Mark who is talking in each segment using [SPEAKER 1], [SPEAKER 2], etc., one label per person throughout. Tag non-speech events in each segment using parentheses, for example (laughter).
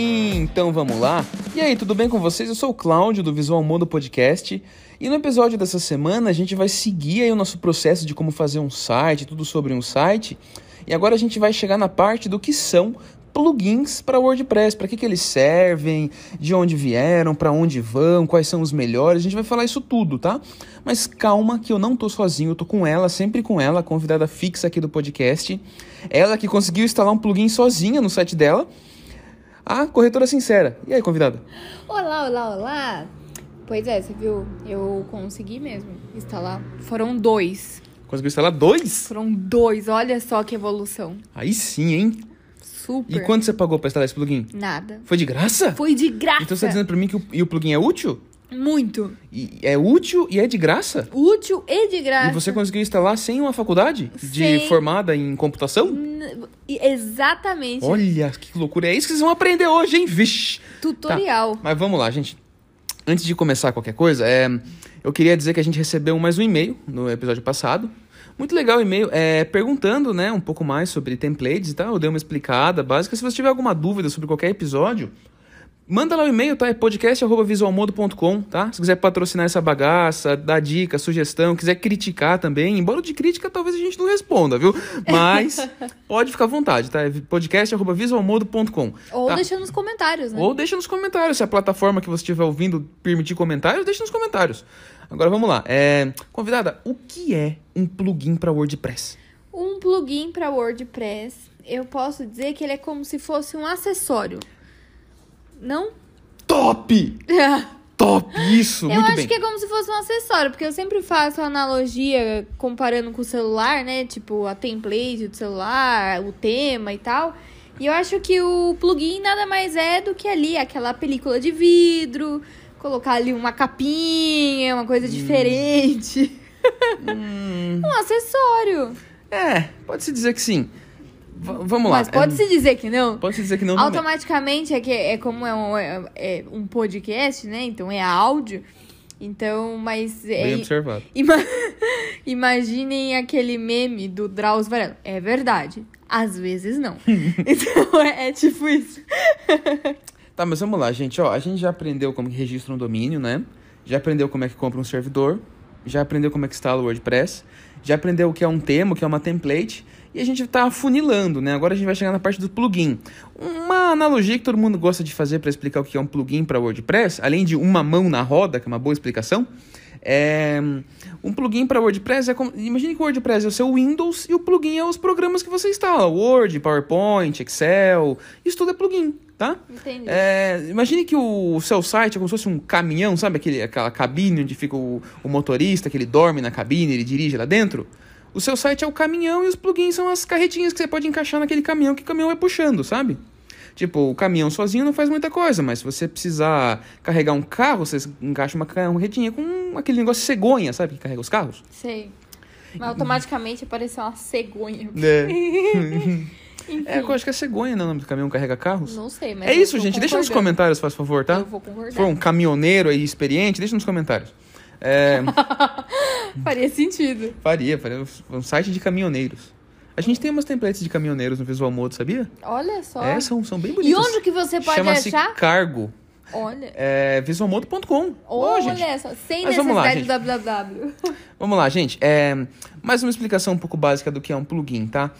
[SPEAKER 1] Então vamos lá. E aí, tudo bem com vocês? Eu sou o Cláudio do Visual Modo Podcast. E no episódio dessa semana a gente vai seguir aí o nosso processo de como fazer um site, tudo sobre um site. E agora a gente vai chegar na parte do que são plugins para WordPress, para que, que eles servem, de onde vieram, para onde vão, quais são os melhores. A gente vai falar isso tudo, tá? Mas calma que eu não tô sozinho, eu tô com ela, sempre com ela, convidada fixa aqui do podcast. Ela que conseguiu instalar um plugin sozinha no site dela. A corretora sincera. E aí, convidada?
[SPEAKER 2] Olá, olá, olá. Pois é, você viu? Eu consegui mesmo instalar. Foram dois.
[SPEAKER 1] Conseguiu instalar dois?
[SPEAKER 2] Foram dois. Olha só que evolução.
[SPEAKER 1] Aí sim, hein?
[SPEAKER 2] Super.
[SPEAKER 1] E quanto você pagou pra instalar esse plugin?
[SPEAKER 2] Nada.
[SPEAKER 1] Foi de graça?
[SPEAKER 2] Foi de graça.
[SPEAKER 1] Então você tá dizendo pra mim que o, e o plugin é útil?
[SPEAKER 2] Muito.
[SPEAKER 1] E é útil e é de graça?
[SPEAKER 2] Útil e de graça.
[SPEAKER 1] E você conseguiu instalar sem uma faculdade? De
[SPEAKER 2] Sem.
[SPEAKER 1] formada em computação?
[SPEAKER 2] N- Exatamente.
[SPEAKER 1] Olha, que loucura. É isso que vocês vão aprender hoje, hein? Vixe.
[SPEAKER 2] Tutorial.
[SPEAKER 1] Mas vamos lá, gente. Antes de começar qualquer coisa, é, eu queria dizer que a gente recebeu mais um e-mail no episódio passado. Muito legal o e-mail, é, perguntando né, um pouco mais sobre templates e tal. Eu dei uma explicada básica. Se você tiver alguma dúvida sobre qualquer episódio, manda lá o e-mail, tá? É podcast.visualmodo.com, tá? Se quiser patrocinar essa bagaça, dar dica, sugestão, quiser criticar também, embora de crítica talvez a gente não responda, viu? Mas (laughs) pode ficar à vontade, tá? É podcast.visualmodo.com.
[SPEAKER 2] Ou
[SPEAKER 1] tá?
[SPEAKER 2] deixa nos comentários, né?
[SPEAKER 1] Ou deixa nos comentários. Se a plataforma que você estiver ouvindo permitir comentários, deixa nos comentários. Agora vamos lá. É, Convidada, o que é um plugin para WordPress?
[SPEAKER 2] Um plugin para WordPress, eu posso dizer que ele é como se fosse um acessório. Não?
[SPEAKER 1] Top! Top! Isso!
[SPEAKER 2] Eu
[SPEAKER 1] muito
[SPEAKER 2] acho
[SPEAKER 1] bem.
[SPEAKER 2] que é como se fosse um acessório, porque eu sempre faço analogia comparando com o celular, né? Tipo, a template do celular, o tema e tal. E eu acho que o plugin nada mais é do que ali aquela película de vidro, colocar ali uma capinha, uma
[SPEAKER 1] Hum.
[SPEAKER 2] coisa diferente. (laughs) um acessório.
[SPEAKER 1] É, pode-se dizer que sim. V- vamos lá.
[SPEAKER 2] Mas pode-se dizer que não.
[SPEAKER 1] Pode-se dizer que não também.
[SPEAKER 2] Automaticamente é que é como é um, é- é um podcast, né? Então é áudio. Então, mas é,
[SPEAKER 1] Bem observado.
[SPEAKER 2] Ima- (laughs) Imaginem aquele meme do Drauzio Varela. É verdade. Às vezes não. (laughs) então é, é tipo isso. (laughs)
[SPEAKER 1] Tá, mas vamos lá, gente. Ó, a gente já aprendeu como que registra um domínio, né? Já aprendeu como é que compra um servidor. Já aprendeu como é que instala o WordPress. Já aprendeu o que é um tema, o que é uma template. E a gente tá afunilando, né? Agora a gente vai chegar na parte do plugin. Uma analogia que todo mundo gosta de fazer para explicar o que é um plugin para WordPress, além de uma mão na roda, que é uma boa explicação, é um plugin para WordPress é como, imagine que o WordPress é o seu Windows e o plugin é os programas que você instala, Word, PowerPoint, Excel, isso tudo é plugin, tá?
[SPEAKER 2] Entendi.
[SPEAKER 1] É, imagine que o seu site é como se fosse um caminhão, sabe aquele, aquela cabine onde fica o, o motorista, que ele dorme na cabine, ele dirige lá dentro? O seu site é o caminhão e os plugins são as carretinhas que você pode encaixar naquele caminhão que o caminhão vai puxando, sabe? Tipo, o caminhão sozinho não faz muita coisa, mas se você precisar carregar um carro, você encaixa uma carretinha com aquele negócio de cegonha, sabe? Que carrega os carros.
[SPEAKER 2] Sei. Mas automaticamente apareceu uma cegonha.
[SPEAKER 1] É. (laughs) (laughs) é, eu acho que é cegonha, né? O nome do caminhão que carrega carros.
[SPEAKER 2] Não sei, mas.
[SPEAKER 1] É isso, gente. Deixa nos comentários, faz favor, tá?
[SPEAKER 2] Eu vou concordar.
[SPEAKER 1] Se for um caminhoneiro aí experiente, deixa nos comentários. É, (laughs)
[SPEAKER 2] Faria sentido.
[SPEAKER 1] faria, faria um site de caminhoneiros. A gente tem umas templates de caminhoneiros no Visual Mode, sabia?
[SPEAKER 2] Olha só.
[SPEAKER 1] É, são, são bem
[SPEAKER 2] e
[SPEAKER 1] bonitas.
[SPEAKER 2] onde que você pode
[SPEAKER 1] Chama-se
[SPEAKER 2] achar?
[SPEAKER 1] Cargo.
[SPEAKER 2] Olha.
[SPEAKER 1] É, visualmodo.com.
[SPEAKER 2] Olha
[SPEAKER 1] gente.
[SPEAKER 2] só, sem
[SPEAKER 1] Mas lá,
[SPEAKER 2] necessidade de www.
[SPEAKER 1] Vamos lá, gente. É, mais uma explicação um pouco básica do que é um plugin, tá?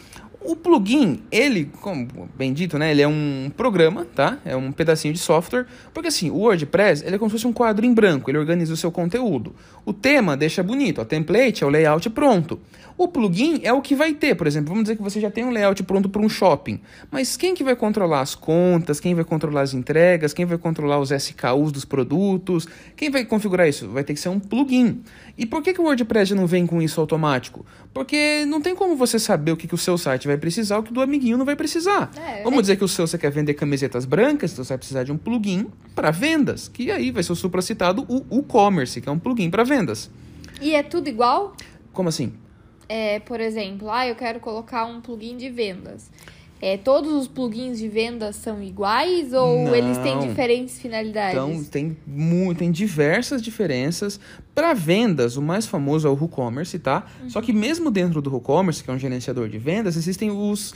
[SPEAKER 1] O plugin, ele, como bem dito, né? Ele é um programa, tá? É um pedacinho de software. Porque assim, o WordPress, ele é como se fosse um quadro em branco. Ele organiza o seu conteúdo. O tema deixa bonito. A template é o layout pronto. O plugin é o que vai ter. Por exemplo, vamos dizer que você já tem um layout pronto para um shopping. Mas quem que vai controlar as contas? Quem vai controlar as entregas? Quem vai controlar os SKUs dos produtos? Quem vai configurar isso? Vai ter que ser um plugin. E por que, que o WordPress não vem com isso automático? Porque não tem como você saber o que, que o seu site vai precisar, o que o do amiguinho não vai precisar.
[SPEAKER 2] É,
[SPEAKER 1] Vamos
[SPEAKER 2] é-
[SPEAKER 1] dizer que o seu você quer vender camisetas brancas, então você vai precisar de um plugin para vendas, que aí vai ser o supracitado o e-commerce, que é um plugin para vendas.
[SPEAKER 2] E é tudo igual?
[SPEAKER 1] Como assim?
[SPEAKER 2] É, por exemplo, ah, eu quero colocar um plugin de vendas. É, todos os plugins de vendas são iguais ou
[SPEAKER 1] Não.
[SPEAKER 2] eles têm diferentes finalidades?
[SPEAKER 1] Então, tem, tem diversas diferenças. Para vendas, o mais famoso é o WooCommerce, tá? Só que mesmo dentro do WooCommerce, que é um gerenciador de vendas, existem os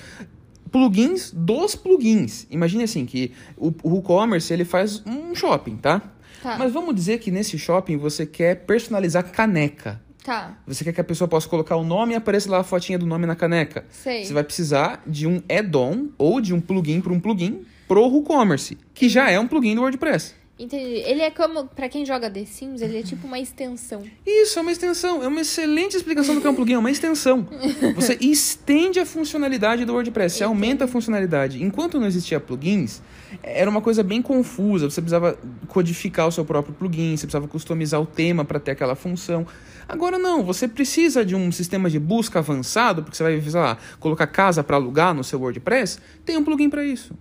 [SPEAKER 1] plugins dos plugins. Imagine assim que o, o WooCommerce ele faz um shopping, tá?
[SPEAKER 2] Tá.
[SPEAKER 1] Mas vamos dizer que nesse shopping você quer personalizar caneca.
[SPEAKER 2] Tá.
[SPEAKER 1] Você quer que a pessoa possa colocar o nome e apareça lá a fotinha do nome na caneca.
[SPEAKER 2] Sei.
[SPEAKER 1] Você vai precisar de um add-on ou de um plugin para um plugin pro WooCommerce, que já é um plugin do WordPress.
[SPEAKER 2] Entendi. Ele é como, pra quem joga The Sims, ele é tipo uma extensão.
[SPEAKER 1] Isso, é uma extensão. É uma excelente explicação do que é um plugin, é uma extensão. (laughs) Você estende a funcionalidade do WordPress, você aumenta a funcionalidade. Enquanto não existia plugins, era uma coisa bem confusa. Você precisava codificar o seu próprio plugin, você precisava customizar o tema para ter aquela função. Agora não, você precisa de um sistema de busca avançado, porque você vai, sei lá, colocar casa para alugar no seu WordPress, tem um plugin para isso.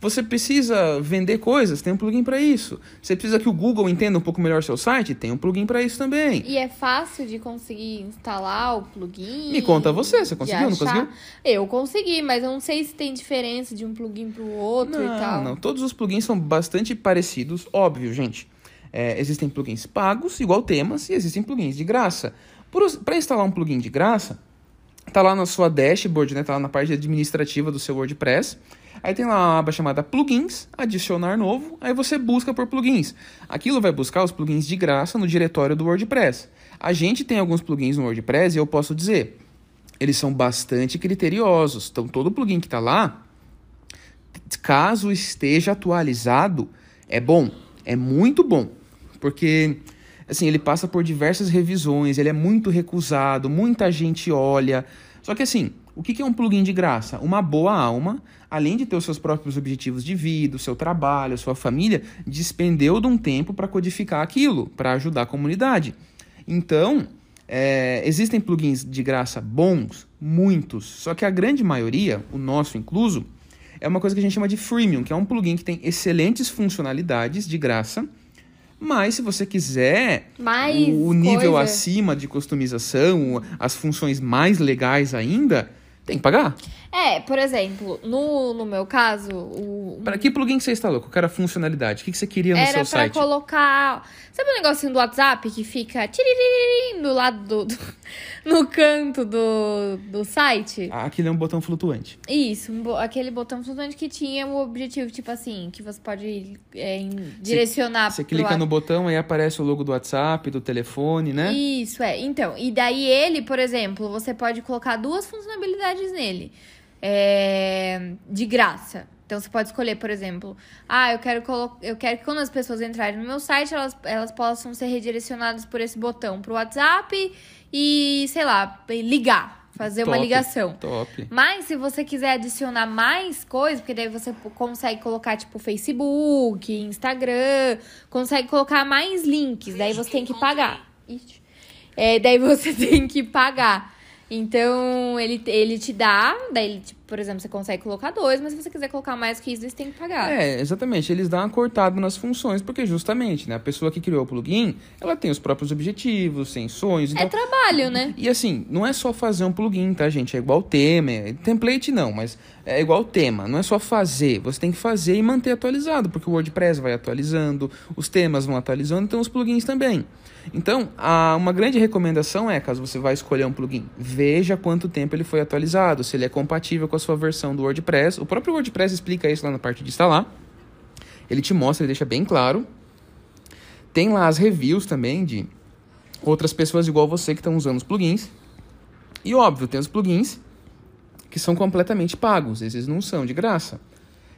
[SPEAKER 1] Você precisa vender coisas, tem um plugin para isso. Você precisa que o Google entenda um pouco melhor seu site, tem um plugin para isso também.
[SPEAKER 2] E é fácil de conseguir instalar o plugin?
[SPEAKER 1] Me conta você, você conseguiu, não conseguiu?
[SPEAKER 2] Eu consegui, mas eu não sei se tem diferença de um plugin pro outro e tal.
[SPEAKER 1] Não, não. Todos os plugins são bastante parecidos, óbvio, gente. É, existem plugins pagos, igual temas, e existem plugins de graça. Para instalar um plugin de graça, tá lá na sua dashboard, né? Tá lá na parte administrativa do seu WordPress. Aí tem lá uma aba chamada plugins, adicionar novo, aí você busca por plugins. Aquilo vai buscar os plugins de graça no diretório do WordPress. A gente tem alguns plugins no WordPress e eu posso dizer, eles são bastante criteriosos. Então todo plugin que está lá, caso esteja atualizado, é bom, é muito bom, porque assim, ele passa por diversas revisões, ele é muito recusado, muita gente olha. Só que assim, o que é um plugin de graça? Uma boa alma, além de ter os seus próprios objetivos de vida, o seu trabalho, a sua família, despendeu de um tempo para codificar aquilo, para ajudar a comunidade. Então, é, existem plugins de graça bons, muitos, só que a grande maioria, o nosso incluso, é uma coisa que a gente chama de freemium, que é um plugin que tem excelentes funcionalidades de graça, mas se você quiser
[SPEAKER 2] Mais
[SPEAKER 1] o, o nível
[SPEAKER 2] coisa.
[SPEAKER 1] acima de customização, as funções mais legais ainda, tem que pagar.
[SPEAKER 2] É, por exemplo, no, no meu caso, o,
[SPEAKER 1] Para que plugin que você instalou? Qual era a funcionalidade? O que que você queria no
[SPEAKER 2] era
[SPEAKER 1] seu
[SPEAKER 2] pra
[SPEAKER 1] site?
[SPEAKER 2] colocar. Sabe o negocinho do WhatsApp que fica do lado do. do- (laughs) no canto do, do site?
[SPEAKER 1] Ah, Aquilo é um botão flutuante.
[SPEAKER 2] Isso, um bo- aquele botão flutuante que tinha o objetivo, tipo assim, que você pode é, direcionar
[SPEAKER 1] Você
[SPEAKER 2] pro
[SPEAKER 1] clica no botão, aí aparece o logo do WhatsApp, do telefone, né?
[SPEAKER 2] Isso, é. Então, e daí ele, por exemplo, você pode colocar duas funcionalidades nele. É, de graça. Então você pode escolher, por exemplo, ah, eu quero, colo- eu quero que quando as pessoas entrarem no meu site, elas, elas possam ser redirecionadas por esse botão pro WhatsApp e, sei lá, ligar, fazer uma
[SPEAKER 1] Top,
[SPEAKER 2] ligação.
[SPEAKER 1] Top.
[SPEAKER 2] Mas se você quiser adicionar mais coisas, porque daí você consegue colocar, tipo, Facebook, Instagram, consegue colocar mais links, daí você tem que pagar. Ixi. É, daí você (laughs) tem que pagar. Então, ele, ele te dá, daí, ele, tipo, por exemplo, você consegue colocar dois, mas se você quiser colocar mais que isso, você tem que pagar.
[SPEAKER 1] É, exatamente. Eles dão uma cortada nas funções, porque justamente, né, a pessoa que criou o plugin, ela tem os próprios objetivos, tem sonhos.
[SPEAKER 2] É
[SPEAKER 1] Então,
[SPEAKER 2] trabalho, né?
[SPEAKER 1] E assim, não é só fazer um plugin, tá, gente? É igual tema. é- Template não, mas é igual tema. Não é só fazer. Você tem que fazer e manter atualizado, porque o WordPress vai atualizando, os temas vão atualizando, então os plugins também. Então, uma grande recomendação é, caso você vai escolher um plugin, veja quanto tempo ele foi atualizado, se ele é compatível com a sua versão do WordPress. O próprio WordPress explica isso lá na parte de instalar. Ele te mostra, ele deixa bem claro. Tem lá as reviews também de outras pessoas igual você que estão usando os plugins. E óbvio, tem os plugins que são completamente pagos, esses não são de graça.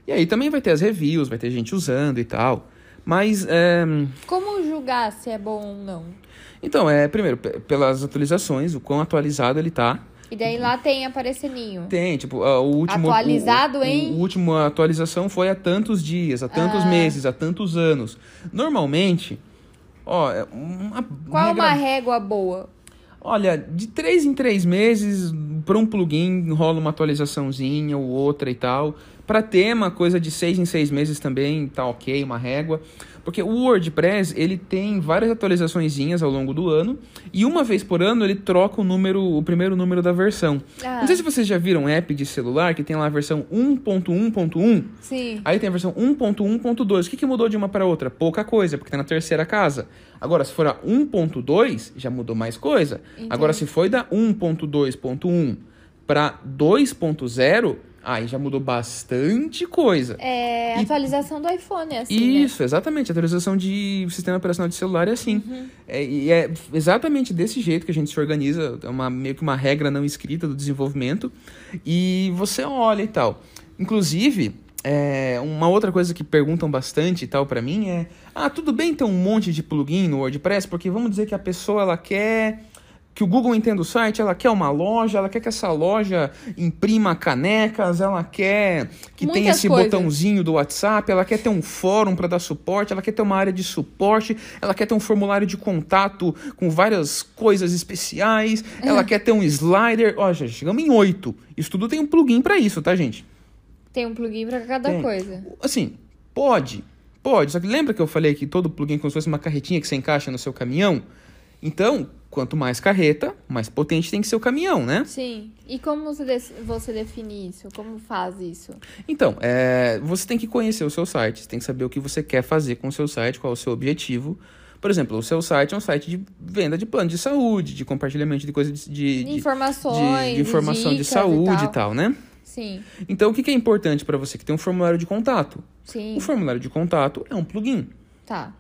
[SPEAKER 1] E aí também vai ter as reviews, vai ter gente usando e tal. Mas, é,
[SPEAKER 2] Como julgar se é bom ou não?
[SPEAKER 1] então, é, primeiro, pe- pelas atualizações, o quão atualizado ele tá.
[SPEAKER 2] E daí lá tem apareceninho.
[SPEAKER 1] Tem, tipo, o último...
[SPEAKER 2] Atualizado
[SPEAKER 1] o, o,
[SPEAKER 2] em-
[SPEAKER 1] O último atualização foi há tantos dias, há tantos
[SPEAKER 2] Ah.
[SPEAKER 1] meses, há tantos anos. Normalmente, ó, é uma...
[SPEAKER 2] Qual é uma
[SPEAKER 1] regra-
[SPEAKER 2] régua boa?
[SPEAKER 1] Olha, de três em três meses, para um plugin rola uma atualizaçãozinha ou outra e tal. Para tema, coisa de seis em seis meses também tá ok, uma régua. Porque o WordPress, ele tem várias atualizaçõezinhas ao longo do ano. E uma vez por ano ele troca o número, o primeiro número da versão.
[SPEAKER 2] Ah.
[SPEAKER 1] Não sei se vocês já viram um app de celular que tem lá a versão 1.1.1.
[SPEAKER 2] Sim.
[SPEAKER 1] Aí tem a versão 1.1.2. O que, que mudou de uma para outra? Pouca coisa, porque tá na terceira casa. Agora, se for a 1.2, já mudou mais coisa. Agora, se foi da 1.2.1 para 2.0, Aí já mudou bastante coisa.
[SPEAKER 2] É
[SPEAKER 1] E-
[SPEAKER 2] atualização do iPhone, assim. né?
[SPEAKER 1] Isso, exatamente. A atualização de sistema operacional de celular é assim. É, e é exatamente desse jeito que a gente se organiza. É uma, meio que uma regra não escrita do desenvolvimento. E você olha e tal. Inclusive, é, uma outra coisa que perguntam bastante e tal pra mim é: ah, tudo bem ter um monte de plugin no WordPress? Porque vamos dizer que a pessoa ela quer que o Google entenda o site, ela quer uma loja, ela quer que essa loja imprima canecas, ela quer que tenha
[SPEAKER 2] Muitas
[SPEAKER 1] esse
[SPEAKER 2] coisas.
[SPEAKER 1] botãozinho do WhatsApp, ela quer ter um fórum para dar suporte, ela quer ter uma área de suporte, ela quer ter um formulário de contato com várias coisas especiais, ela quer ter um slider. Ó, já chegamos em oito. Isso tudo tem um plugin para isso, tá, gente?
[SPEAKER 2] Tem um plugin pra cada
[SPEAKER 1] Tem.
[SPEAKER 2] coisa.
[SPEAKER 1] Assim, pode, pode. Só que lembra que eu falei que todo plugin é como se fosse uma carretinha que você encaixa no seu caminhão? Então, quanto mais carreta, mais potente tem que ser o caminhão, né?
[SPEAKER 2] Sim. E como você, des- você define isso? Como faz isso?
[SPEAKER 1] Então, é, você tem que conhecer o seu site, você tem que saber o que você quer fazer com o seu site, qual é o seu objetivo. Por exemplo, o seu site é um site de venda de plano de saúde, de compartilhamento de coisas de, de, de,
[SPEAKER 2] Informações.
[SPEAKER 1] de informação de saúde
[SPEAKER 2] e
[SPEAKER 1] e tal, né?
[SPEAKER 2] Sim,
[SPEAKER 1] Então, o que é importante para você? Que tem um formulário de contato.
[SPEAKER 2] sim.
[SPEAKER 1] O formulário de contato é um plugin.
[SPEAKER 2] Tá.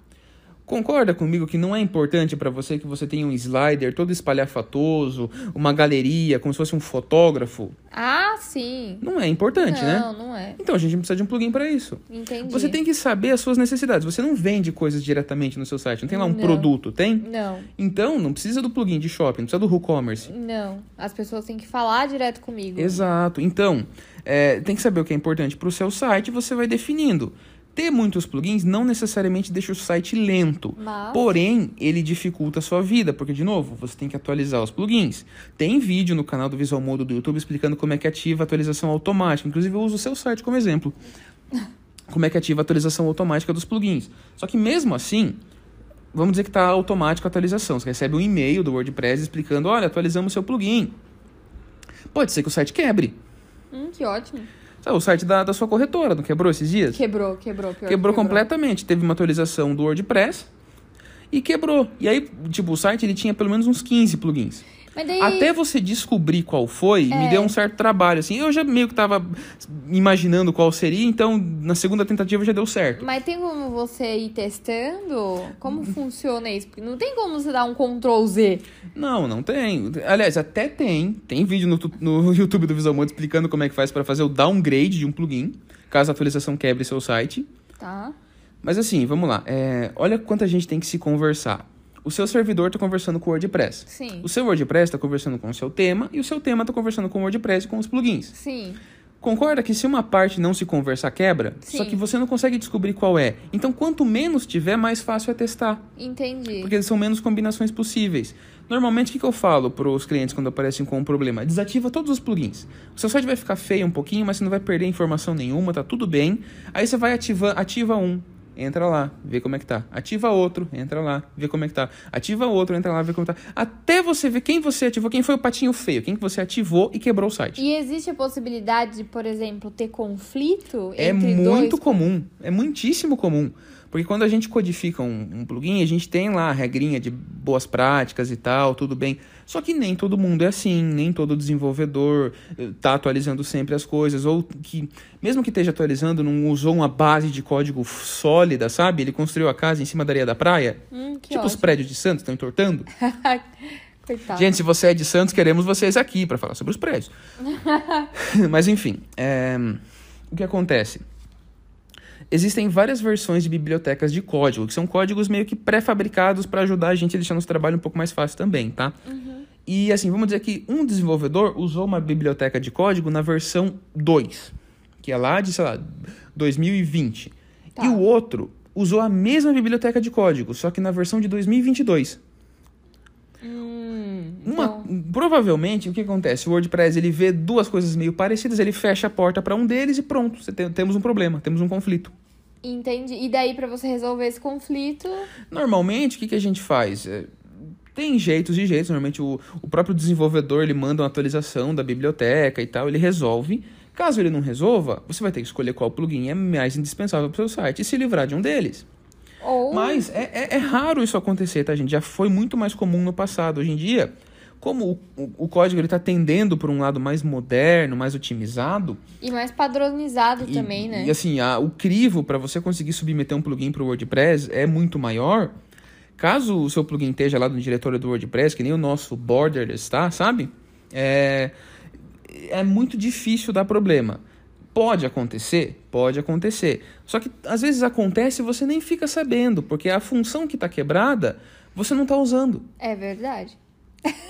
[SPEAKER 1] Concorda comigo que não é importante para você que você tenha um slider todo espalhafatoso, uma galeria, como se fosse um fotógrafo?
[SPEAKER 2] Ah, sim.
[SPEAKER 1] Não é importante, né?
[SPEAKER 2] não, não é.
[SPEAKER 1] Então a gente precisa de um plugin para isso.
[SPEAKER 2] Entendi.
[SPEAKER 1] Você tem que saber as suas necessidades. Você não vende coisas diretamente no seu site, não tem lá um
[SPEAKER 2] Não.
[SPEAKER 1] produto, tem?
[SPEAKER 2] Não,
[SPEAKER 1] Então não precisa do plugin de shopping, não precisa do WooCommerce.
[SPEAKER 2] não. As pessoas têm que falar direto comigo.
[SPEAKER 1] Exato. Então, é, tem que saber o que é importante para o seu site e você vai definindo. Ter muitos plugins não necessariamente deixa o site lento.
[SPEAKER 2] Mas-
[SPEAKER 1] Porém, ele dificulta a sua vida, porque, de novo, você tem que atualizar os plugins. Tem vídeo no canal do Visual Modo do YouTube explicando como é que ativa a atualização automática. Inclusive, eu uso o seu site como exemplo. (laughs) Como é que ativa a atualização automática dos plugins. Só que mesmo assim, vamos dizer que está automático a atualização. Você recebe um e-mail do WordPress explicando, olha, atualizamos seu plugin. Pode ser que o site quebre.
[SPEAKER 2] Hum, que ótimo.
[SPEAKER 1] Sabe, o site da, da sua corretora não quebrou esses dias?
[SPEAKER 2] Quebrou, quebrou. Pior que
[SPEAKER 1] Quebrou completamente. Teve uma atualização do WordPress e quebrou. E aí, tipo, o site ele tinha pelo menos uns 15 plugins.
[SPEAKER 2] Daí...
[SPEAKER 1] Até você descobrir qual foi, me
[SPEAKER 2] É.
[SPEAKER 1] deu um certo trabalho, assim. Eu já meio que tava imaginando qual seria, então na segunda tentativa já deu certo.
[SPEAKER 2] Mas tem como você ir testando? Como funciona isso? Porque não tem como você dar um Ctrl Z.
[SPEAKER 1] Não, não tem. Aliás, até tem. Tem vídeo no, no (laughs) YouTube do Visual Mode explicando como é que faz para fazer o downgrade de um plugin, caso a atualização quebre seu site.
[SPEAKER 2] Tá?
[SPEAKER 1] Mas assim, vamos lá. É, olha quanta gente tem que se conversar. O seu servidor está conversando com o WordPress.
[SPEAKER 2] Sim.
[SPEAKER 1] O seu WordPress está conversando com o seu tema e o seu tema está conversando com o WordPress e com os plugins.
[SPEAKER 2] Sim.
[SPEAKER 1] Concorda que se uma parte não se conversar, quebra? Só
[SPEAKER 2] Sim.
[SPEAKER 1] que você não consegue descobrir qual é. Então, quanto menos tiver, mais fácil é testar.
[SPEAKER 2] Entendi.
[SPEAKER 1] Porque são menos combinações possíveis. Normalmente, o que, que eu falo para os clientes quando aparecem com um problema? Desativa todos os plugins. O seu site vai ficar feio um pouquinho, mas você não vai perder informação nenhuma, tá tudo bem. Aí você vai ativa, ativa um, entra lá, vê como é que tá. Ativa outro, entra lá, vê como é que tá. Ativa outro, entra lá, vê como tá. Até você ver quem você ativou, quem foi o patinho feio, quem que você ativou e quebrou o site.
[SPEAKER 2] E existe a possibilidade de, por exemplo, ter conflito
[SPEAKER 1] É
[SPEAKER 2] entre
[SPEAKER 1] muito
[SPEAKER 2] dois?
[SPEAKER 1] comum, é muitíssimo comum. Porque quando a gente codifica um, um plugin, a gente tem lá a regrinha de boas práticas e tal, tudo bem. Só que nem todo mundo é assim, nem todo desenvolvedor eh, tá atualizando sempre as coisas, ou que, mesmo que esteja atualizando, não usou uma base de código sólida, sabe? Ele construiu a casa em cima da areia da praia.
[SPEAKER 2] Hum, que
[SPEAKER 1] tipo os prédios de Santos, estão entortando. (laughs)
[SPEAKER 2] Coitado.
[SPEAKER 1] Gente, se você é de Santos, queremos vocês aqui para falar sobre os prédios. (laughs) (laughs) Mas enfim, é, o que acontece? Existem várias versões de bibliotecas de código, que são códigos meio que pré-fabricados para ajudar a gente a deixar nosso trabalho um pouco mais fácil também, tá? E assim, vamos dizer que um desenvolvedor usou uma biblioteca de código na versão 2, que é lá de, sei lá, 2020.
[SPEAKER 2] Tá.
[SPEAKER 1] E o outro usou a mesma biblioteca de código, só que na versão de 2022.
[SPEAKER 2] Hum,
[SPEAKER 1] Uma,
[SPEAKER 2] então,
[SPEAKER 1] provavelmente, o que acontece? O WordPress ele vê duas coisas meio parecidas, ele fecha a porta para um deles e pronto, tem- temos um problema, temos um conflito.
[SPEAKER 2] Entendi. E daí, pra você resolver esse conflito...
[SPEAKER 1] Normalmente, o que, que a gente faz? É, tem jeitos e jeitos. Normalmente, o, o próprio desenvolvedor ele manda uma atualização da biblioteca e tal, ele resolve. Caso ele não resolva, você vai ter que escolher qual plugin é mais indispensável para o seu site e se livrar de um deles.
[SPEAKER 2] Ou...
[SPEAKER 1] Mas é, é- é raro isso acontecer, tá, gente? Já foi muito mais comum no passado. Hoje em dia, como o, o, o código está tendendo para um lado mais moderno, mais otimizado.
[SPEAKER 2] E mais padronizado e, também, né?
[SPEAKER 1] E assim, a, o crivo para você conseguir submeter um plugin para o WordPress é muito maior. Caso o seu plugin esteja lá no diretório do WordPress, que nem o nosso border está, sabe? É, é muito difícil dar problema. Pode acontecer? Pode acontecer. Só que às vezes acontece e você nem fica sabendo, porque a função que está quebrada você não está usando.
[SPEAKER 2] É verdade.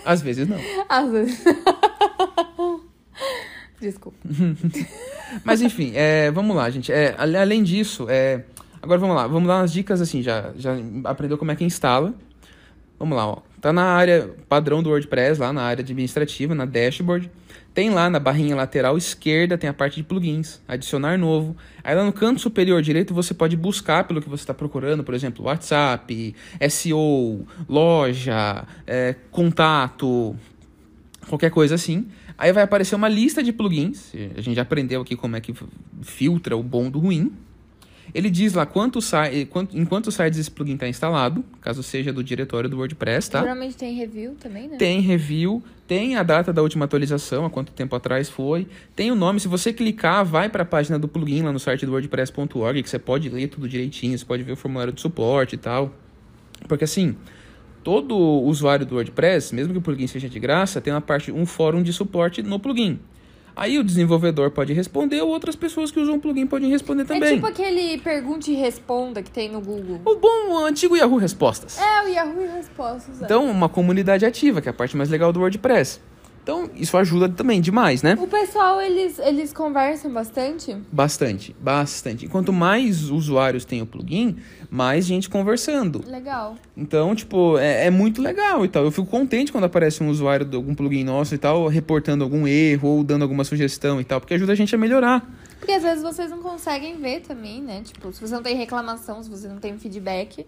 [SPEAKER 1] Às vezes não.
[SPEAKER 2] Às vezes. (laughs) Desculpa. (laughs)
[SPEAKER 1] Mas enfim, é, vamos lá, gente. É, além disso, é, agora vamos lá, vamos dar umas dicas assim, já, já aprendeu como é que instala. Vamos lá, ó. Tá na área padrão do WordPress, lá na área administrativa, na dashboard. Tem lá na barrinha lateral esquerda, tem a parte de plugins, adicionar novo. Aí lá no canto superior direito você pode buscar pelo que você está procurando, por exemplo, WhatsApp, SEO, loja, é, contato, qualquer coisa assim. Aí vai aparecer uma lista de plugins. A gente já aprendeu aqui como é que filtra o bom do ruim. Ele diz lá quanto quanto, em quantos sites esse plugin está instalado, caso seja do diretório do WordPress, tá?
[SPEAKER 2] Geralmente tem review também, né?
[SPEAKER 1] Tem review, tem a data da última atualização, há quanto tempo atrás foi, tem o nome, se você clicar, vai para a página do plugin lá no site do wordpress.org, que você pode ler tudo direitinho, você pode ver o formulário de suporte e tal. Porque assim, todo usuário do WordPress, mesmo que o plugin seja de graça, tem uma parte, um fórum de suporte no plugin. Aí o desenvolvedor pode responder ou outras pessoas que usam o plugin podem responder também. É
[SPEAKER 2] tipo aquele pergunte e responda que tem no Google.
[SPEAKER 1] O bom o antigo Yahoo Respostas.
[SPEAKER 2] É, o Yahoo Respostas.
[SPEAKER 1] É. Então, uma comunidade ativa, que é a parte mais legal do WordPress. Então, isso ajuda também demais, né?
[SPEAKER 2] O pessoal, eles, eles conversam bastante?
[SPEAKER 1] Bastante, bastante. E quanto mais usuários tem o plugin, mais gente conversando.
[SPEAKER 2] Legal.
[SPEAKER 1] Então, tipo, é, é, muito legal e tal. Eu fico contente quando aparece um usuário de algum plugin nosso e tal, reportando algum erro ou dando alguma sugestão e tal, porque ajuda a gente a melhorar.
[SPEAKER 2] Porque às vezes vocês não conseguem ver também, né? Tipo, se você não tem reclamação, se você não tem feedback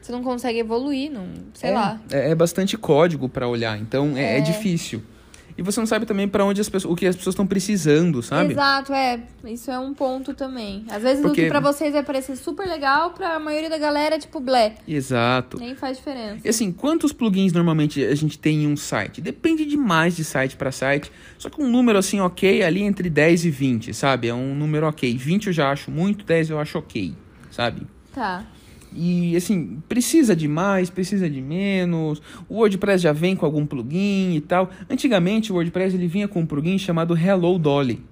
[SPEAKER 2] você não consegue evoluir, não, sei
[SPEAKER 1] é,
[SPEAKER 2] lá.
[SPEAKER 1] É, é, bastante código para olhar, então é, é, é difícil. E você não sabe também para onde as pessoas, o que as pessoas estão precisando, sabe?
[SPEAKER 2] Exato, é. Isso é um ponto também. Às vezes Porque... o que para vocês vai parecer super legal, para a maioria da galera é tipo blé.
[SPEAKER 1] Exato.
[SPEAKER 2] Nem faz diferença.
[SPEAKER 1] E assim, quantos plugins normalmente a gente tem em um site? Depende demais de site para site. Só que um número assim, ok, ali entre 10 e 20, sabe? É um número ok. 20 eu já acho muito, 10 eu acho ok, sabe?
[SPEAKER 2] Tá.
[SPEAKER 1] E assim, precisa de mais, precisa de menos. O WordPress já vem com algum plugin e tal. Antigamente o WordPress ele vinha com um plugin chamado Hello Dolly.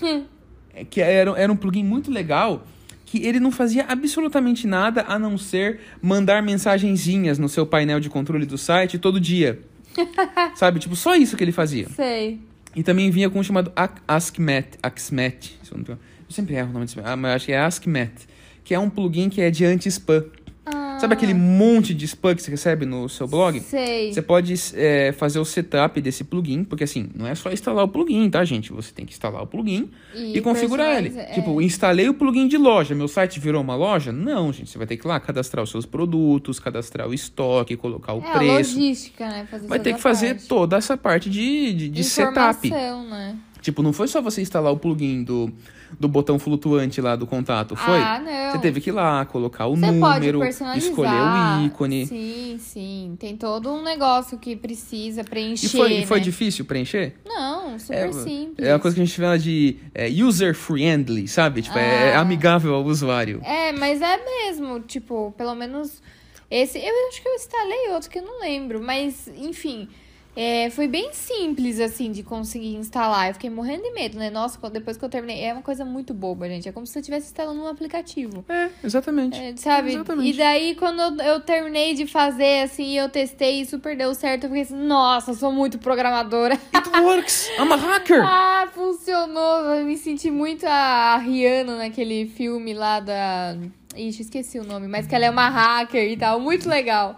[SPEAKER 1] (laughs) É, que era, era um plugin muito legal que ele não fazia absolutamente nada a não ser mandar mensagenzinhas no seu painel de controle do site todo dia. (laughs) Sabe? Tipo, só isso que ele fazia.
[SPEAKER 2] Sei.
[SPEAKER 1] E também vinha com um chamado AskMet. AskMet. Eu sempre erro o nome disso. Ah, mas acho que é AskMet que é um plugin que é de anti-spam. Ah. Sabe aquele monte de spam que você recebe no seu blog?
[SPEAKER 2] Sei.
[SPEAKER 1] Você pode é, fazer o setup desse plugin, porque assim, não é só instalar o plugin, tá, gente? Você tem que instalar o plugin e, e configurar ele. É. Tipo, instalei o plugin de loja, meu site virou uma loja? Não, gente. Você vai ter que ir lá cadastrar os seus produtos, cadastrar o estoque, colocar o
[SPEAKER 2] é,
[SPEAKER 1] preço.
[SPEAKER 2] Logística, né?
[SPEAKER 1] Fazer vai ter que fazer
[SPEAKER 2] parte.
[SPEAKER 1] toda essa parte de, de, de
[SPEAKER 2] setup.
[SPEAKER 1] Né? Tipo, não foi só você instalar o plugin do do botão flutuante lá do contato, foi?
[SPEAKER 2] Ah, não.
[SPEAKER 1] Você teve que ir lá, colocar o Você número, escolher o ícone.
[SPEAKER 2] Sim, sim. Tem todo um negócio que precisa preencher.
[SPEAKER 1] E foi,
[SPEAKER 2] né?
[SPEAKER 1] foi difícil preencher?
[SPEAKER 2] Não, super
[SPEAKER 1] é,
[SPEAKER 2] simples.
[SPEAKER 1] É uma coisa que a gente fala de é, user-friendly, sabe? Tipo, é, é ah. é amigável ao usuário.
[SPEAKER 2] É, mas é mesmo, tipo, pelo menos. Esse, eu acho que eu instalei outro que eu não lembro, mas enfim, é, foi bem simples, assim, de conseguir instalar. Eu fiquei morrendo de medo, né? Nossa, depois que eu terminei. É uma coisa muito boba, gente. É como se você estivesse instalando um aplicativo.
[SPEAKER 1] É, exatamente.
[SPEAKER 2] É, sabe?
[SPEAKER 1] Exatamente.
[SPEAKER 2] E daí, quando eu terminei de fazer, assim, eu testei e super deu certo, eu fiquei assim, nossa, sou muito programadora. (laughs)
[SPEAKER 1] It works! I'm a hacker!
[SPEAKER 2] ah, funcionou! Eu me senti muito a Rihanna naquele filme lá da. Ixi, esqueci o nome, mas que ela é uma hacker e tal, muito legal.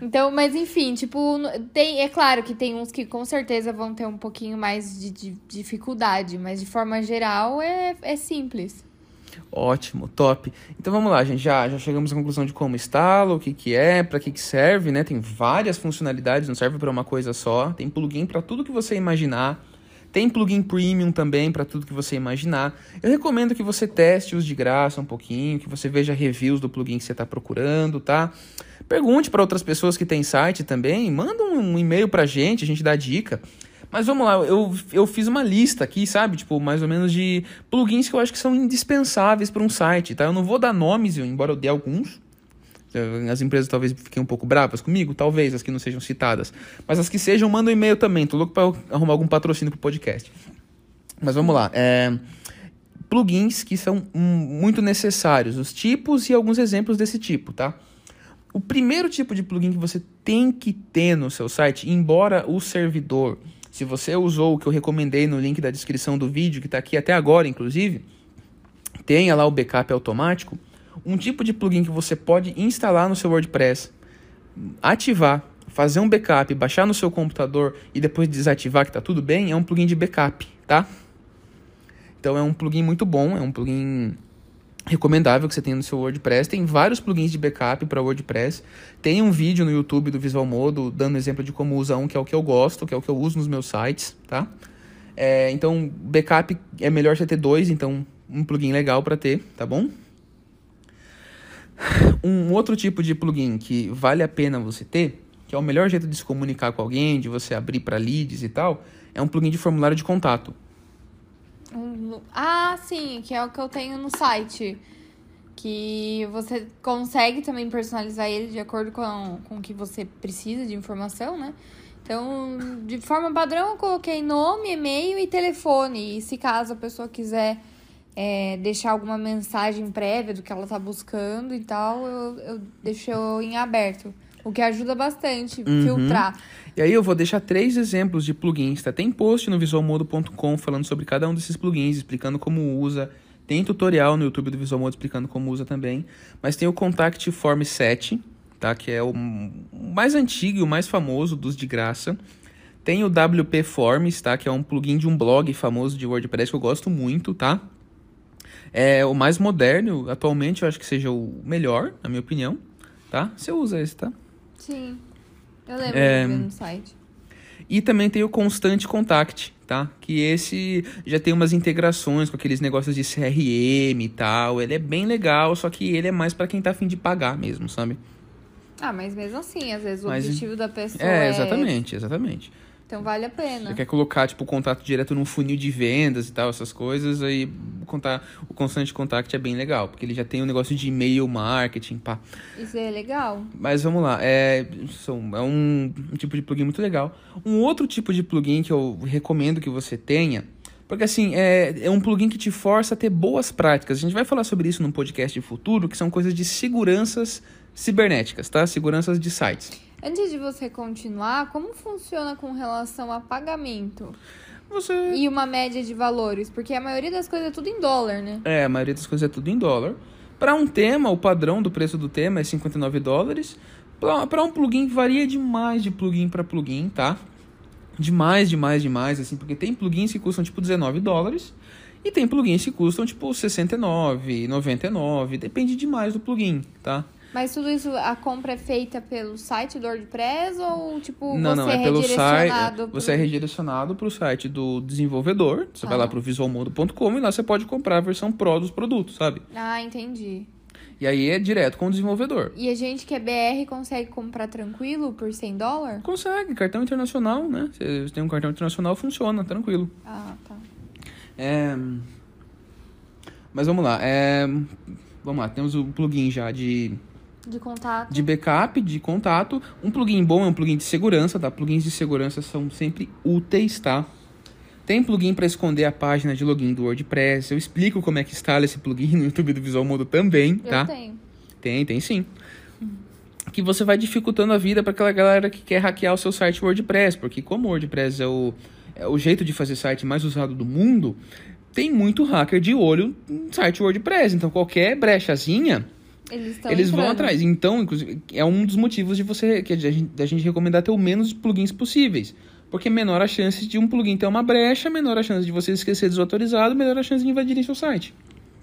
[SPEAKER 2] Então, mas enfim, tipo, tem, é claro que tem uns que com certeza vão ter um pouquinho mais de, de dificuldade, mas de forma geral é, é simples.
[SPEAKER 1] Ótimo, top. Então vamos lá, gente. Já, já chegamos à conclusão de como instala, o que, que é, para que, que serve, né? Tem várias funcionalidades, não serve para uma coisa só. Tem plugin para tudo que você imaginar. Tem plugin premium também para tudo que você imaginar. Eu recomendo que você teste os de graça um pouquinho, que você veja reviews do plugin que você está procurando, tá? Pergunte para outras pessoas que têm site também, manda um e-mail pra gente, a gente dá dica. Mas vamos lá, eu, eu fiz uma lista aqui, sabe? Tipo, mais ou menos de plugins que eu acho que são indispensáveis para um site, tá? Eu não vou dar nomes, embora eu dê alguns. As empresas talvez fiquem um pouco bravas comigo, talvez as que não sejam citadas. Mas as que sejam, mandam um e-mail também. Tô louco para arrumar algum patrocínio pro podcast. Mas vamos lá. É, plugins que são muito necessários, os tipos e alguns exemplos desse tipo, tá? O primeiro tipo de plugin que você tem que ter no seu site, embora o servidor se você usou o que eu recomendei no link da descrição do vídeo, que está aqui até agora, inclusive, tenha lá o backup automático. Um tipo de plugin que você pode instalar no seu WordPress, ativar, fazer um backup, baixar no seu computador e depois desativar, que está tudo bem, é um plugin de backup, tá? Então é um plugin muito bom, é um plugin recomendável que você tenha no seu WordPress. Tem vários plugins de backup para WordPress. Tem um vídeo no YouTube do Visual Modo dando exemplo de como usa um, que é o que eu gosto, que é o que eu uso nos meus sites, tá? É, então, backup é melhor você ter dois, então um plugin legal para ter, tá bom? Um outro tipo de plugin que vale a pena você ter, que é o melhor jeito de se comunicar com alguém, de você abrir para leads e tal, é um plugin de formulário de contato.
[SPEAKER 2] Ah, sim, que é o que eu tenho no site. Que você consegue também personalizar ele de acordo com, com o que você precisa de informação, né? Então, de forma padrão, eu coloquei nome, e-mail e telefone. E se caso a pessoa quiser é, deixar alguma mensagem prévia do que ela tá buscando e tal, eu, eu deixo em aberto. O que ajuda bastante, uhum. filtrar.
[SPEAKER 1] E aí eu vou deixar três exemplos de plugins, tá? Tem post no visualmodo.com falando sobre cada um desses plugins, explicando como usa. Tem tutorial no YouTube do Visualmodo explicando como usa também. Mas tem o Contact Form 7, tá? Que é o mais antigo e o mais famoso dos de graça. Tem o WP Forms, tá? Que é um plugin de um blog famoso de WordPress que eu gosto muito, tá? É o mais moderno, atualmente eu acho que seja o melhor, na minha opinião, tá? Você usa esse, tá?
[SPEAKER 2] Sim. Eu lembro é... de no site.
[SPEAKER 1] E também tem o Constante Contact, tá? Que esse já tem umas integrações com aqueles negócios de CRM e tal. Ele é bem legal, só que ele é mais para quem tá afim de pagar mesmo, sabe?
[SPEAKER 2] Ah, mas mesmo assim, às vezes o mas, objetivo da pessoa é...
[SPEAKER 1] É, exatamente, exatamente.
[SPEAKER 2] Então vale a pena.
[SPEAKER 1] Você quer colocar, tipo, o contato direto num funil de vendas e tal, essas coisas, aí contar, o constante contact é bem legal, porque ele já tem um negócio de e-mail marketing, pá.
[SPEAKER 2] Isso é legal.
[SPEAKER 1] Mas vamos lá, é, são, é um, um tipo de plugin muito legal. Um outro tipo de plugin que eu recomendo que você tenha, porque assim, é, é um plugin que te força a ter boas práticas. A gente vai falar sobre isso num podcast de futuro, que são coisas de seguranças cibernéticas, tá? Seguranças de sites.
[SPEAKER 2] Antes de você continuar, como funciona com relação a pagamento?
[SPEAKER 1] Você...
[SPEAKER 2] E uma média de valores? Porque a maioria das coisas é tudo em dólar, né?
[SPEAKER 1] É, a maioria das coisas é tudo em dólar. Para um tema, o padrão do preço do tema é 59 dólares. Para um plugin, varia demais de plugin para plugin, tá? Demais, demais, demais, assim, porque tem plugins que custam tipo 19 dólares e tem plugins que custam tipo 69, 99, depende demais do plugin, tá?
[SPEAKER 2] Mas tudo isso, a compra é feita pelo site do WordPress ou, tipo,
[SPEAKER 1] não,
[SPEAKER 2] você
[SPEAKER 1] não,
[SPEAKER 2] é,
[SPEAKER 1] é pelo
[SPEAKER 2] site.
[SPEAKER 1] Pro... Você é redirecionado para o site do desenvolvedor. Você ah. vai lá para o visualmodo.com e lá você pode comprar a versão Pro dos produtos, sabe?
[SPEAKER 2] Ah, entendi.
[SPEAKER 1] E aí é direto com o desenvolvedor.
[SPEAKER 2] E a gente que é BR consegue comprar tranquilo por 100 dólares?
[SPEAKER 1] Consegue, cartão internacional, né? Você tem um cartão internacional, funciona, tranquilo.
[SPEAKER 2] Ah, tá.
[SPEAKER 1] É... Mas vamos lá. É... Vamos lá, temos o plugin já de
[SPEAKER 2] de contato.
[SPEAKER 1] De backup, de contato. Um plugin bom é um plugin de segurança, tá? Plugins de segurança são sempre úteis, tá? Tem plugin para esconder a página de login do WordPress. Eu explico como é que instala esse plugin no YouTube do Visual Modo também, tá?
[SPEAKER 2] Eu tenho.
[SPEAKER 1] Tem, tem sim. Que você vai dificultando a vida para aquela galera que quer hackear o seu site WordPress, porque como o WordPress é o, é o jeito de fazer site mais usado do mundo, tem muito hacker de olho no site WordPress. Então qualquer brechazinha
[SPEAKER 2] eles,
[SPEAKER 1] Eles vão atrás. Então, inclusive, é um dos motivos de você que a gente, da gente recomendar ter o menos plugins possíveis. Porque menor a chance de um plugin ter uma brecha, menor a chance de você esquecer desautorizado, menor a chance de invadirem seu site.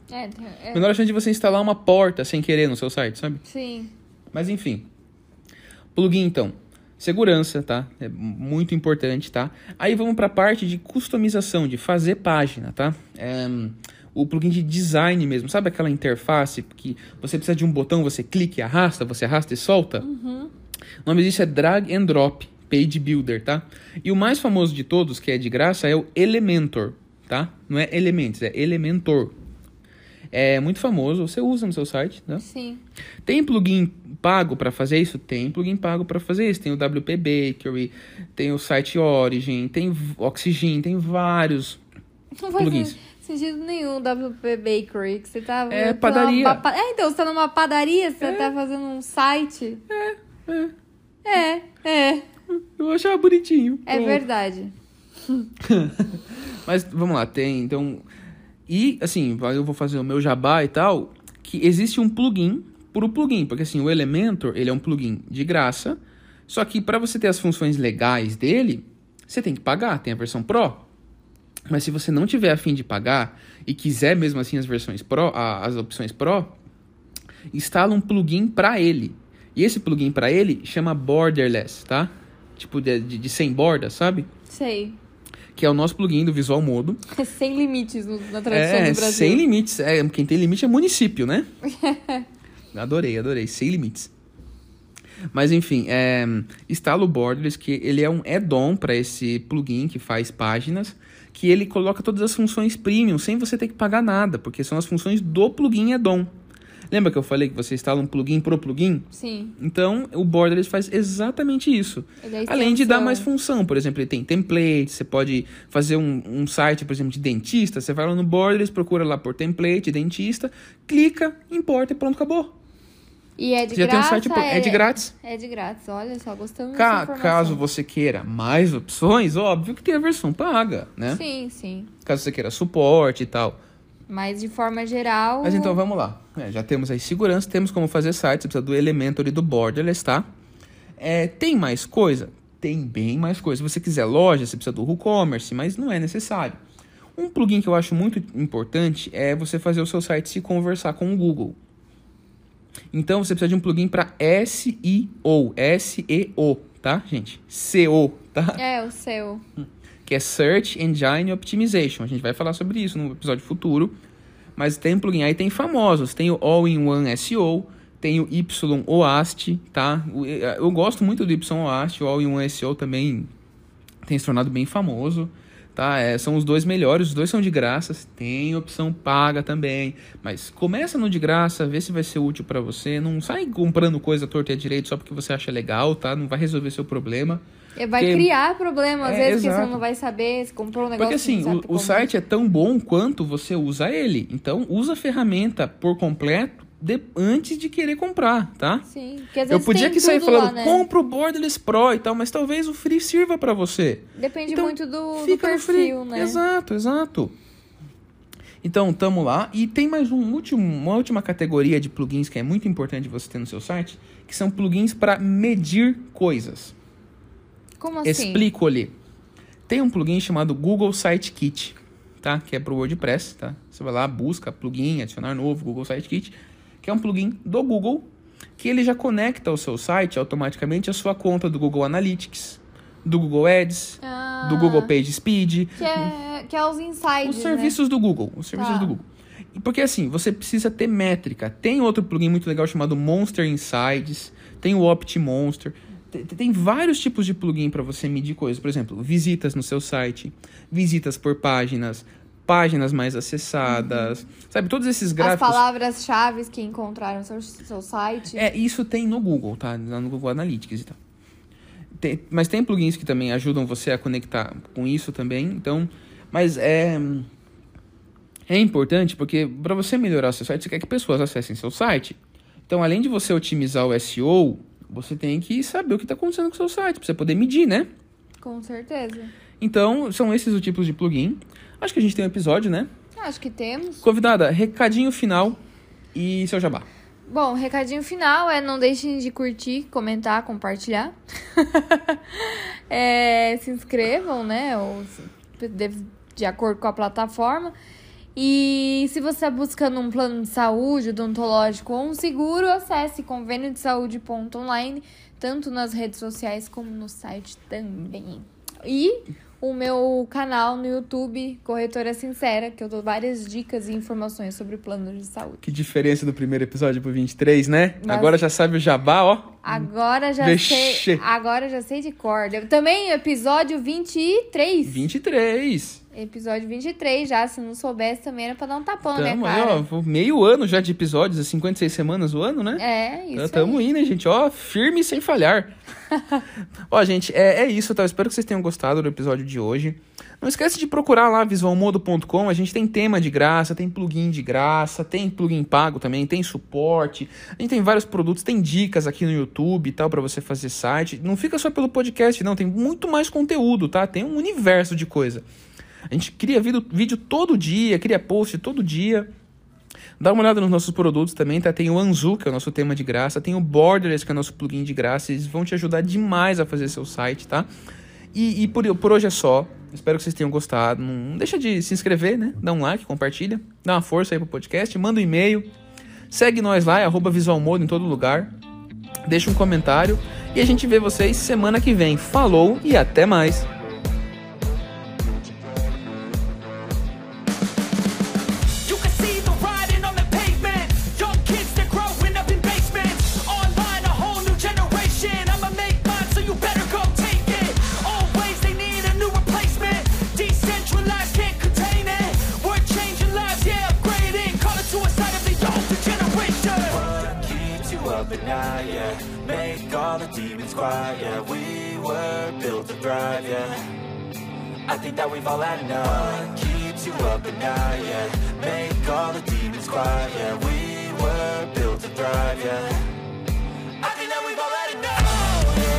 [SPEAKER 2] É, é...
[SPEAKER 1] Menor a chance de você instalar uma porta sem querer no seu site, sabe?
[SPEAKER 2] Sim.
[SPEAKER 1] Mas enfim. Plugin, então. Segurança, tá? É muito importante, tá? Aí vamos para a parte de customização, de fazer página, tá? É, o plugin de design mesmo. Sabe aquela interface que você precisa de um botão, você clica e arrasta, você arrasta e solta?
[SPEAKER 2] Uhum.
[SPEAKER 1] O nome disso é Drag and Drop Page Builder, tá? E o mais famoso de todos, que é de graça, é o Elementor, tá? Não é Elements, é Elementor. É muito famoso, você usa no seu site, né?
[SPEAKER 2] Sim.
[SPEAKER 1] Tem plugin pago para fazer isso? Tem plugin pago para fazer isso. Tem o WP Bakery, tem o Site Origin, tem Oxygen, tem vários plugins.
[SPEAKER 2] Sentido nenhum WP Bakery, que você tá...
[SPEAKER 1] É, padaria.
[SPEAKER 2] uma É, então, você tá numa padaria, você tá fazendo um site.
[SPEAKER 1] É,
[SPEAKER 2] É, é,
[SPEAKER 1] eu achava bonitinho.
[SPEAKER 2] é
[SPEAKER 1] Pronto.
[SPEAKER 2] verdade. (laughs)
[SPEAKER 1] Mas vamos lá, tem então. E assim, eu vou fazer o meu jabá e tal. Que existe um plugin pro plugin. Porque assim, o Elementor ele é um plugin de graça. Só que para você ter as funções legais dele, você tem que pagar. Tem a versão Pro. Mas se você não tiver a fim de pagar e quiser mesmo assim as versões Pro, as opções Pro, instala um plugin para ele. E esse plugin para ele chama Borderless, tá? Tipo de, de, de sem borda, sabe?
[SPEAKER 2] Sei.
[SPEAKER 1] Que é o nosso plugin do Visual Modo. (laughs)
[SPEAKER 2] Sem limites no- na tradução
[SPEAKER 1] É,
[SPEAKER 2] do Brasil.
[SPEAKER 1] sem limites. É, quem tem limite é município, né? (laughs) adorei, adorei. Sem limites. Mas enfim, é, instala o Borderless, que ele é um add-on para esse plugin que faz páginas, que ele coloca todas as funções premium sem você ter que pagar nada, porque são as funções do plugin add-on. Lembra que eu falei que você instala um plugin pro plugin?
[SPEAKER 2] Sim.
[SPEAKER 1] Então, o Borderless faz exatamente isso.
[SPEAKER 2] É
[SPEAKER 1] Além de dar mais função, por exemplo, ele tem template, você pode fazer um, um site, por exemplo, de dentista, você vai lá no Borderless, procura lá por template, dentista, clica, importa e pronto, acabou.
[SPEAKER 2] E é de
[SPEAKER 1] Você já tem um
[SPEAKER 2] graça.
[SPEAKER 1] site, pô- é de grátis.
[SPEAKER 2] É de grátis, olha só, gostamos
[SPEAKER 1] Ca- caso você queira mais opções, óbvio que tem a versão paga, né?
[SPEAKER 2] Sim, sim.
[SPEAKER 1] Caso você queira suporte e tal.
[SPEAKER 2] Mas de forma geral.
[SPEAKER 1] Mas então vamos lá. É, já temos aí segurança, temos como fazer site, você precisa do Elementor e do Borderless, tá? É, tem mais coisa? Tem bem mais coisa. Se você quiser loja, você precisa do WooCommerce, mas não é necessário. Um plugin que eu acho muito importante é você fazer o seu site se conversar com o Google. Então você precisa de um plugin para SEO, SEO, tá, gente? SEO, tá?
[SPEAKER 2] É, o seu.
[SPEAKER 1] que é Search Engine Optimization. A gente vai falar sobre isso no episódio futuro. Mas tem plugin aí, tem famosos. Tem o All-in-One SEO, tem o YOAST, tá? O- Eu gosto muito do YOAST, o All-in-One SEO também tem se tornado bem famoso, tá? É, são os dois melhores, os dois são de graça, tem opção paga também. Mas começa no de graça, vê se vai ser útil para você. Não sai comprando coisa torta e à direita só porque você acha legal, tá? Não vai resolver seu problema.
[SPEAKER 2] E Vai
[SPEAKER 1] Porque-
[SPEAKER 2] criar problema, às
[SPEAKER 1] É,
[SPEAKER 2] vezes, que
[SPEAKER 1] exato.
[SPEAKER 2] você não vai saber, se comprou um negócio
[SPEAKER 1] Porque assim,
[SPEAKER 2] que
[SPEAKER 1] o, o site é tão bom quanto você usa ele. Então, usa a ferramenta por completo de- antes de querer comprar, tá?
[SPEAKER 2] Sim, porque às
[SPEAKER 1] Eu
[SPEAKER 2] vezes
[SPEAKER 1] podia
[SPEAKER 2] tem
[SPEAKER 1] que sair falando,
[SPEAKER 2] lá, né?
[SPEAKER 1] compra o Borderless Pro e tal, mas talvez o Free sirva pra você.
[SPEAKER 2] Depende
[SPEAKER 1] Então,
[SPEAKER 2] muito do, do perfil, né?
[SPEAKER 1] Exato, exato. Então, tamo lá. E tem mais um último, uma última categoria de plugins que é muito importante você ter no seu site, que são plugins para medir coisas.
[SPEAKER 2] Como assim?
[SPEAKER 1] Explico ali. Tem um plugin chamado Google Site Kit, tá? Que é pro WordPress, tá? Você vai lá, busca plugin, adicionar novo, Google Site Kit, que é um plugin do Google, que ele já conecta o seu site automaticamente à sua conta do Google Analytics, do Google Ads,
[SPEAKER 2] Ah,
[SPEAKER 1] do Google Page Speed,
[SPEAKER 2] Que é, que é os insights,
[SPEAKER 1] os serviços do Google, os serviços
[SPEAKER 2] Tá.
[SPEAKER 1] do Google. Porque assim, você precisa ter métrica. Tem outro plugin muito legal chamado Monster Insights, tem o OptiMonster. Tem, tem vários tipos de plugin para você medir coisas. Por exemplo, visitas no seu site, visitas por páginas, páginas mais acessadas. Sabe, todos esses
[SPEAKER 2] né? As
[SPEAKER 1] gráficos.
[SPEAKER 2] palavras-chave que encontraram no seu, seu site.
[SPEAKER 1] É, isso tem no Google, tá? No Google Analytics e tal. Tem- mas tem plugins que também ajudam você a conectar com isso também. Então, mas é é importante porque para você melhorar seu site, você quer que pessoas acessem seu site. Então, além de você otimizar o SEO, você tem que saber o que está acontecendo com o seu site para você poder medir, né?
[SPEAKER 2] Com certeza.
[SPEAKER 1] Então, são esses os tipos de plugin. Acho que a gente tem um episódio, né?
[SPEAKER 2] Acho que temos.
[SPEAKER 1] Convidada, recadinho final e seu jabá.
[SPEAKER 2] Bom, recadinho final é não deixem de curtir, comentar, compartilhar. (laughs) É, se inscrevam, né? Ou de acordo com a plataforma. E se você está buscando um plano de saúde odontológico ou um seguro, acesse convênio de saúde.online, tanto nas redes sociais como no site também. E o meu canal no YouTube, Corretora Sincera, que eu dou várias dicas e informações sobre planos de saúde.
[SPEAKER 1] Que diferença do primeiro episódio pro 23, né?
[SPEAKER 2] Nossa.
[SPEAKER 1] Agora já sabe o jabá, ó.
[SPEAKER 2] Agora já
[SPEAKER 1] Vixe.
[SPEAKER 2] sei. Agora já sei de cor. Também episódio 23.
[SPEAKER 1] 23.
[SPEAKER 2] Episódio 23 já. Se não soubesse também era pra dar um tapão minha
[SPEAKER 1] Tamo aí,
[SPEAKER 2] cara.
[SPEAKER 1] ó, meio ano já de episódios, 56 semanas o ano, né?
[SPEAKER 2] É, isso.
[SPEAKER 1] Então, Tamo
[SPEAKER 2] aí.
[SPEAKER 1] indo, hein, gente? Ó, firme sem falhar. (laughs) Ó, gente, é, é isso, tá? Eu espero que vocês tenham gostado do episódio de hoje. Não esquece de procurar lá visualmodo.com. A gente tem tema de graça, tem plugin de graça, tem plugin pago também, tem suporte. A gente tem vários produtos, tem dicas aqui no YouTube e tal pra você fazer site. Não fica só pelo podcast, não. Tem muito mais conteúdo, tá? Tem um universo de coisa. A gente cria vídeo, vídeo todo dia, cria post todo dia. Dá uma olhada nos nossos produtos também, tá? Tem o Anzu, que é o nosso tema de graça, tem o Borderless, que é o nosso plugin de graça. Eles vão te ajudar demais a fazer seu site, tá? E, e por, por hoje é só. Espero que vocês tenham gostado. Não deixa de se inscrever, né? Dá um like, compartilha. Dá uma força aí pro podcast. Manda um e-mail. Segue nós lá, é visualmodo em todo lugar. Deixa um comentário. E a gente vê vocês semana que vem. Falou e até mais!